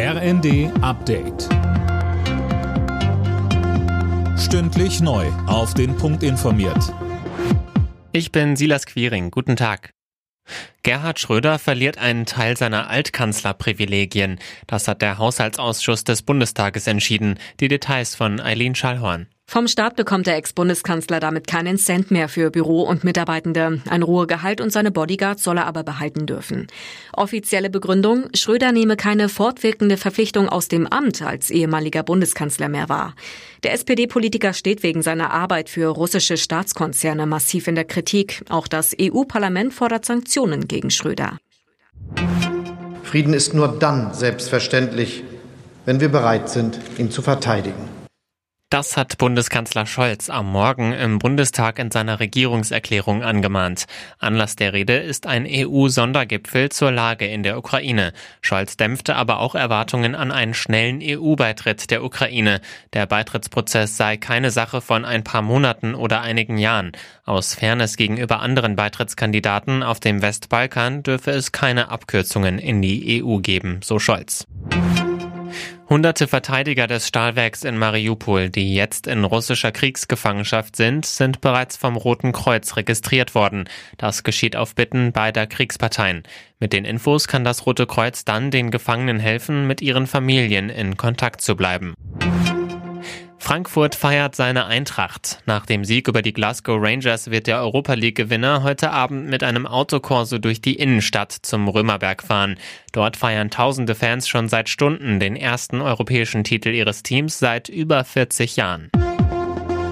RND Update. Stündlich neu. Auf den Punkt informiert. Ich bin Silas Quiring. Guten Tag. Gerhard Schröder verliert einen Teil seiner Altkanzlerprivilegien. Das hat der Haushaltsausschuss des Bundestages entschieden. Die Details von Eileen Schallhorn. Vom Staat bekommt der Ex-Bundeskanzler damit keinen Cent mehr für Büro und Mitarbeitende. Ein Ruhegehalt und seine Bodyguards soll er aber behalten dürfen. Offizielle Begründung, Schröder nehme keine fortwirkende Verpflichtung aus dem Amt als ehemaliger Bundeskanzler mehr wahr. Der SPD-Politiker steht wegen seiner Arbeit für russische Staatskonzerne massiv in der Kritik. Auch das EU-Parlament fordert Sanktionen gegen Schröder. Frieden ist nur dann selbstverständlich, wenn wir bereit sind, ihn zu verteidigen. Das hat Bundeskanzler Scholz am Morgen im Bundestag in seiner Regierungserklärung angemahnt. Anlass der Rede ist ein EU-Sondergipfel zur Lage in der Ukraine. Scholz dämpfte aber auch Erwartungen an einen schnellen EU-Beitritt der Ukraine. Der Beitrittsprozess sei keine Sache von ein paar Monaten oder einigen Jahren. Aus Fairness gegenüber anderen Beitrittskandidaten auf dem Westbalkan dürfe es keine Abkürzungen in die EU geben, so Scholz. Hunderte Verteidiger des Stahlwerks in Mariupol, die jetzt in russischer Kriegsgefangenschaft sind, sind bereits vom Roten Kreuz registriert worden. Das geschieht auf Bitten beider Kriegsparteien. Mit den Infos kann das Rote Kreuz dann den Gefangenen helfen, mit ihren Familien in Kontakt zu bleiben. Frankfurt feiert seine Eintracht. Nach dem Sieg über die Glasgow Rangers wird der Europa League-Gewinner heute Abend mit einem Autokorso durch die Innenstadt zum Römerberg fahren. Dort feiern tausende Fans schon seit Stunden den ersten europäischen Titel ihres Teams seit über 40 Jahren.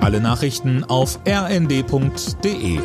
Alle Nachrichten auf rnd.de